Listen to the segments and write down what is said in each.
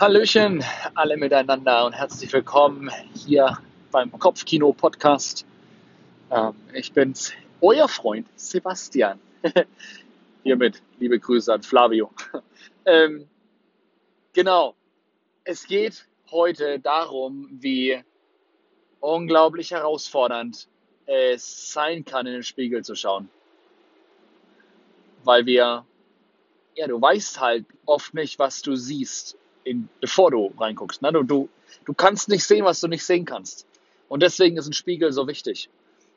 Hallöchen, alle miteinander und herzlich willkommen hier beim Kopfkino-Podcast. Ähm, ich bin's, euer Freund Sebastian. Hiermit liebe Grüße an Flavio. ähm, genau, es geht heute darum, wie unglaublich herausfordernd es sein kann, in den Spiegel zu schauen. Weil wir, ja, du weißt halt oft nicht, was du siehst in, bevor du reinguckst. Ne? Du, du, du kannst nicht sehen, was du nicht sehen kannst. Und deswegen ist ein Spiegel so wichtig.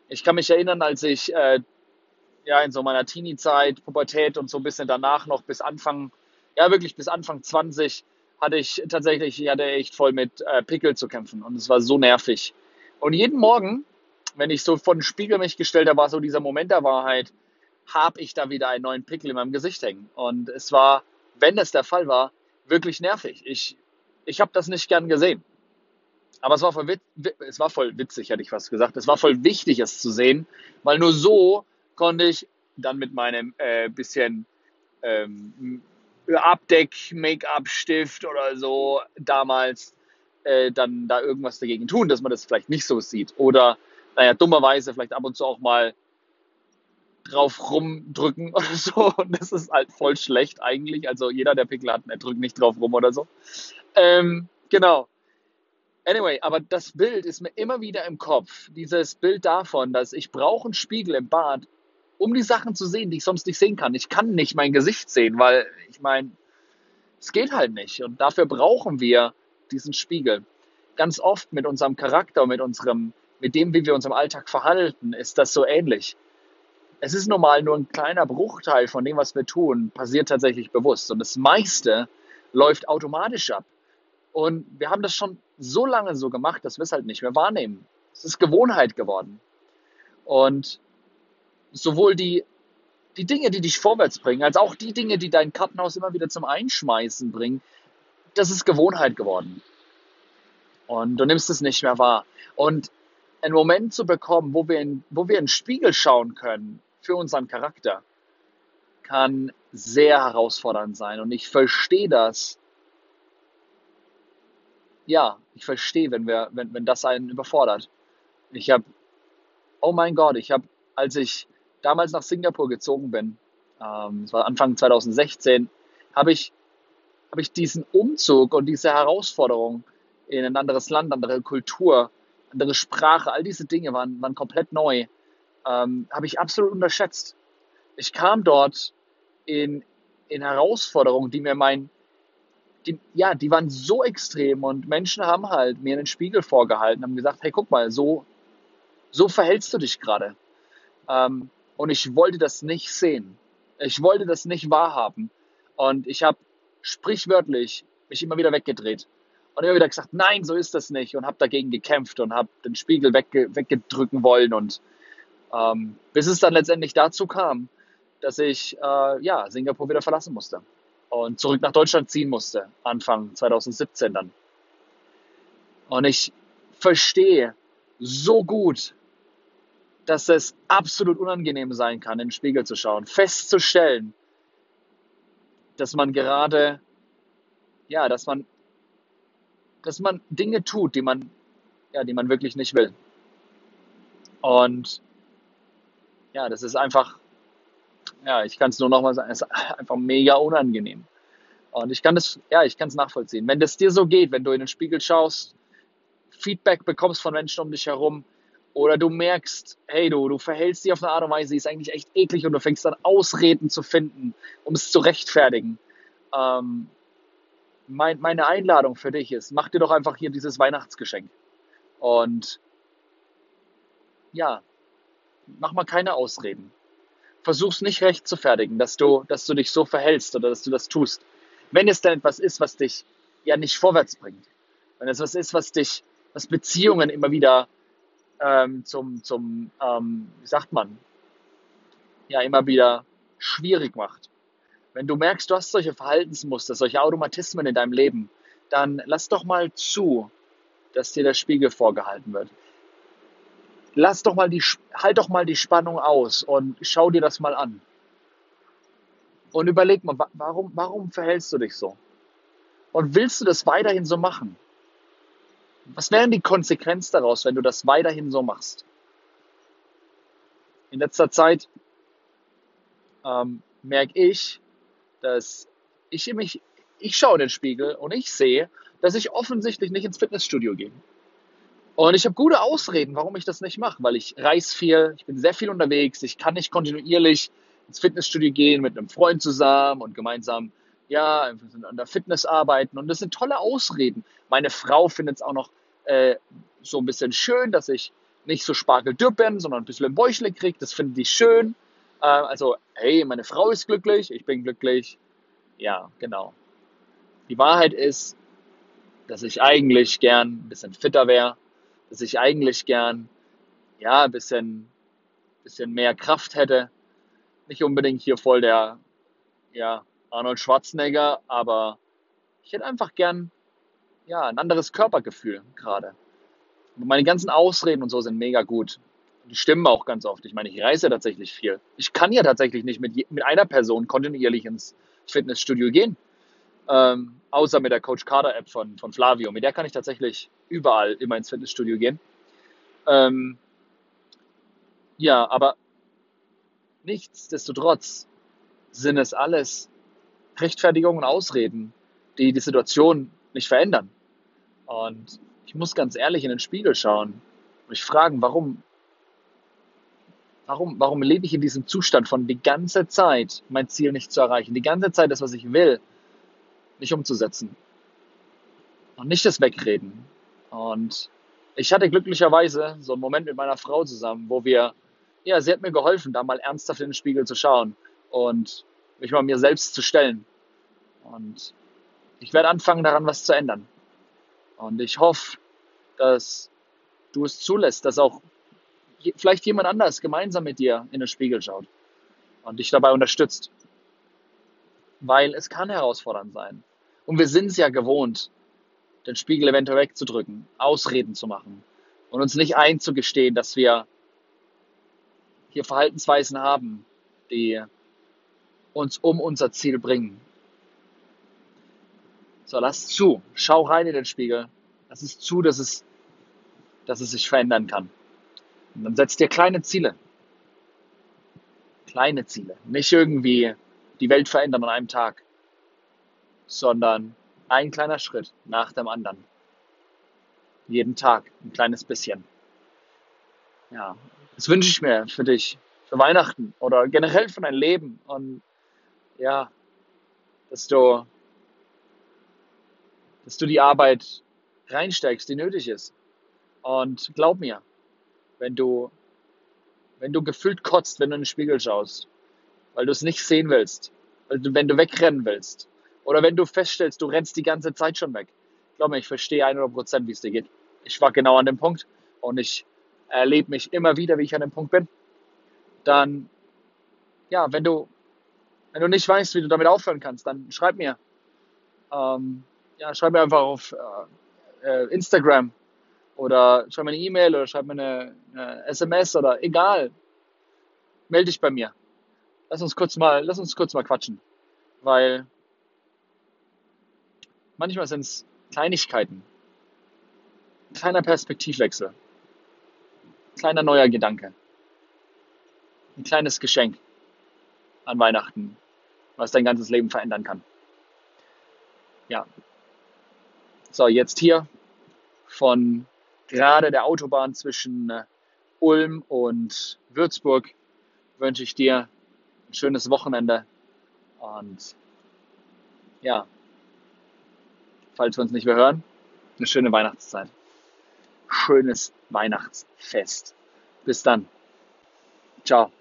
Ich kann mich erinnern, als ich äh, ja in so meiner Teenie-Zeit, Pubertät und so ein bisschen danach noch bis Anfang, ja wirklich bis Anfang 20, hatte ich tatsächlich, ich hatte echt voll mit äh, Pickel zu kämpfen und es war so nervig. Und jeden Morgen, wenn ich so vor den Spiegel mich gestellt habe, war so dieser Moment der Wahrheit, habe ich da wieder einen neuen Pickel in meinem Gesicht hängen. Und es war, wenn es der Fall war, wirklich nervig. Ich, ich habe das nicht gern gesehen. Aber es war, voll, es war voll witzig, hätte ich fast gesagt. Es war voll wichtig, es zu sehen, weil nur so konnte ich dann mit meinem äh, bisschen ähm, Abdeck-Make-up-Stift oder so damals äh, dann da irgendwas dagegen tun, dass man das vielleicht nicht so sieht. Oder, naja, dummerweise vielleicht ab und zu auch mal drauf rumdrücken oder so. Und das ist halt voll schlecht eigentlich. Also jeder, der Pickel hat, der drückt nicht drauf rum oder so. Ähm, genau. Anyway, aber das Bild ist mir immer wieder im Kopf. Dieses Bild davon, dass ich brauche einen Spiegel im Bad, um die Sachen zu sehen, die ich sonst nicht sehen kann. Ich kann nicht mein Gesicht sehen, weil ich meine, es geht halt nicht. Und dafür brauchen wir diesen Spiegel. Ganz oft mit unserem Charakter, mit unserem, mit dem, wie wir uns im Alltag verhalten, ist das so ähnlich es ist normal nur ein kleiner Bruchteil von dem, was wir tun, passiert tatsächlich bewusst. Und das meiste läuft automatisch ab. Und wir haben das schon so lange so gemacht, dass wir es halt nicht mehr wahrnehmen. Es ist Gewohnheit geworden. Und sowohl die, die Dinge, die dich vorwärts bringen, als auch die Dinge, die dein Kartenhaus immer wieder zum Einschmeißen bringen, das ist Gewohnheit geworden. Und du nimmst es nicht mehr wahr. Und einen Moment zu bekommen, wo wir in, wo wir in den Spiegel schauen können für unseren Charakter kann sehr herausfordernd sein. Und ich verstehe das. Ja, ich verstehe, wenn, wir, wenn, wenn das einen überfordert. Ich habe, oh mein Gott, ich habe, als ich damals nach Singapur gezogen bin, ähm, war Anfang 2016, habe ich, hab ich diesen Umzug und diese Herausforderung in ein anderes Land, andere Kultur, andere Sprache, all diese Dinge waren, waren komplett neu ähm, habe ich absolut unterschätzt. Ich kam dort in, in Herausforderungen, die mir mein, die, ja, die waren so extrem und Menschen haben halt mir einen Spiegel vorgehalten, haben gesagt, hey, guck mal, so, so verhältst du dich gerade. Ähm, und ich wollte das nicht sehen. Ich wollte das nicht wahrhaben. Und ich habe sprichwörtlich mich immer wieder weggedreht und immer wieder gesagt, nein, so ist das nicht und habe dagegen gekämpft und habe den Spiegel wegge weggedrücken wollen und ähm, bis es dann letztendlich dazu kam, dass ich äh, ja, Singapur wieder verlassen musste und zurück nach Deutschland ziehen musste, Anfang 2017 dann. Und ich verstehe so gut, dass es absolut unangenehm sein kann, in den Spiegel zu schauen, festzustellen, dass man gerade, ja, dass man, dass man Dinge tut, die man, ja, die man wirklich nicht will. Und ja, das ist einfach, ja, ich kann es nur nochmal sagen, es ist einfach mega unangenehm. Und ich kann das, ja, ich kann es nachvollziehen. Wenn das dir so geht, wenn du in den Spiegel schaust, Feedback bekommst von Menschen um dich herum oder du merkst, hey, du, du verhältst dich auf eine Art und Weise, die ist eigentlich echt eklig und du fängst dann Ausreden zu finden, um es zu rechtfertigen. Ähm, mein, meine Einladung für dich ist, mach dir doch einfach hier dieses Weihnachtsgeschenk. Und ja, mach mal keine Ausreden. Versuch's nicht recht zu fertigen, dass du, dass du dich so verhältst oder dass du das tust. Wenn es denn etwas ist, was dich ja nicht vorwärts bringt, wenn es was ist, was dich, was Beziehungen immer wieder ähm, zum, zum ähm, wie sagt man, ja immer wieder schwierig macht. Wenn du merkst, du hast solche Verhaltensmuster, solche Automatismen in deinem Leben, dann lass doch mal zu, dass dir der Spiegel vorgehalten wird lass doch mal die, halt doch mal die Spannung aus und schau dir das mal an. Und überleg mal, warum, warum verhältst du dich so? Und willst du das weiterhin so machen? Was wären die Konsequenzen daraus, wenn du das weiterhin so machst? In letzter Zeit ähm, merke ich, dass ich mich, ich schaue in den Spiegel und ich sehe, dass ich offensichtlich nicht ins Fitnessstudio gehe. Und ich habe gute Ausreden, warum ich das nicht mache, weil ich reise viel, ich bin sehr viel unterwegs, ich kann nicht kontinuierlich ins Fitnessstudio gehen mit einem Freund zusammen und gemeinsam ja, an der Fitness arbeiten. Und das sind tolle Ausreden. Meine Frau findet es auch noch äh, so ein bisschen schön, dass ich nicht so spargeldürr bin, sondern ein bisschen Bäuchle kriege. Das finde ich schön. Äh, also, hey, meine Frau ist glücklich, ich bin glücklich. Ja, genau. Die Wahrheit ist, dass ich eigentlich gern ein bisschen fitter wäre, dass ich eigentlich gern ja, ein bisschen, bisschen mehr Kraft hätte. Nicht unbedingt hier voll der ja, Arnold Schwarzenegger, aber ich hätte einfach gern ja, ein anderes Körpergefühl gerade. Meine ganzen Ausreden und so sind mega gut. Die stimmen auch ganz oft. Ich meine, ich reise tatsächlich viel. Ich kann ja tatsächlich nicht mit, mit einer Person kontinuierlich ins Fitnessstudio gehen. Ähm, außer mit der Coach Carter App von, von Flavio. Mit der kann ich tatsächlich überall immer ins Fitnessstudio gehen. Ähm, ja, aber nichtsdestotrotz sind es alles Rechtfertigungen und Ausreden, die die Situation nicht verändern. Und ich muss ganz ehrlich in den Spiegel schauen und mich fragen, warum, warum, warum lebe ich in diesem Zustand von die ganze Zeit mein Ziel nicht zu erreichen, die ganze Zeit das, was ich will, nicht umzusetzen und nicht das Wegreden. Und ich hatte glücklicherweise so einen Moment mit meiner Frau zusammen, wo wir, ja, sie hat mir geholfen, da mal ernsthaft in den Spiegel zu schauen und mich mal mir selbst zu stellen. Und ich werde anfangen, daran was zu ändern. Und ich hoffe, dass du es zulässt, dass auch vielleicht jemand anders gemeinsam mit dir in den Spiegel schaut und dich dabei unterstützt. Weil es kann herausfordernd sein. Und wir sind es ja gewohnt, den Spiegel eventuell wegzudrücken, Ausreden zu machen und uns nicht einzugestehen, dass wir hier Verhaltensweisen haben, die uns um unser Ziel bringen. So, lass zu. Schau rein in den Spiegel. Lass es zu, dass es, dass es sich verändern kann. Und dann setz dir kleine Ziele. Kleine Ziele. Nicht irgendwie die Welt verändern an einem Tag, sondern ein kleiner Schritt nach dem anderen. Jeden Tag ein kleines bisschen. Ja, das wünsche ich mir für dich, für Weihnachten oder generell für dein Leben. Und ja, dass du dass du die Arbeit reinsteigst, die nötig ist. Und glaub mir, wenn du, wenn du gefühlt kotzt, wenn du in den Spiegel schaust, weil du es nicht sehen willst, wenn du wegrennen willst, oder wenn du feststellst, du rennst die ganze Zeit schon weg. Glaub mir, ich verstehe 100 Prozent, wie es dir geht. Ich war genau an dem Punkt und ich erlebe mich immer wieder, wie ich an dem Punkt bin. Dann, ja, wenn du, wenn du nicht weißt, wie du damit aufhören kannst, dann schreib mir. Ähm, ja, schreib mir einfach auf äh, äh, Instagram oder schreib mir eine E-Mail oder schreib mir eine, eine, SMS oder egal. Melde dich bei mir. Lass uns kurz mal, lass uns kurz mal quatschen. Weil manchmal sind es Kleinigkeiten. Kleiner Perspektivwechsel. Kleiner neuer Gedanke. Ein kleines Geschenk an Weihnachten, was dein ganzes Leben verändern kann. Ja, so, jetzt hier von gerade der Autobahn zwischen äh, Ulm und Würzburg wünsche ich dir ein schönes Wochenende und ja, falls wir uns nicht mehr hören, eine schöne Weihnachtszeit. Schönes Weihnachtsfest. Bis dann. Ciao.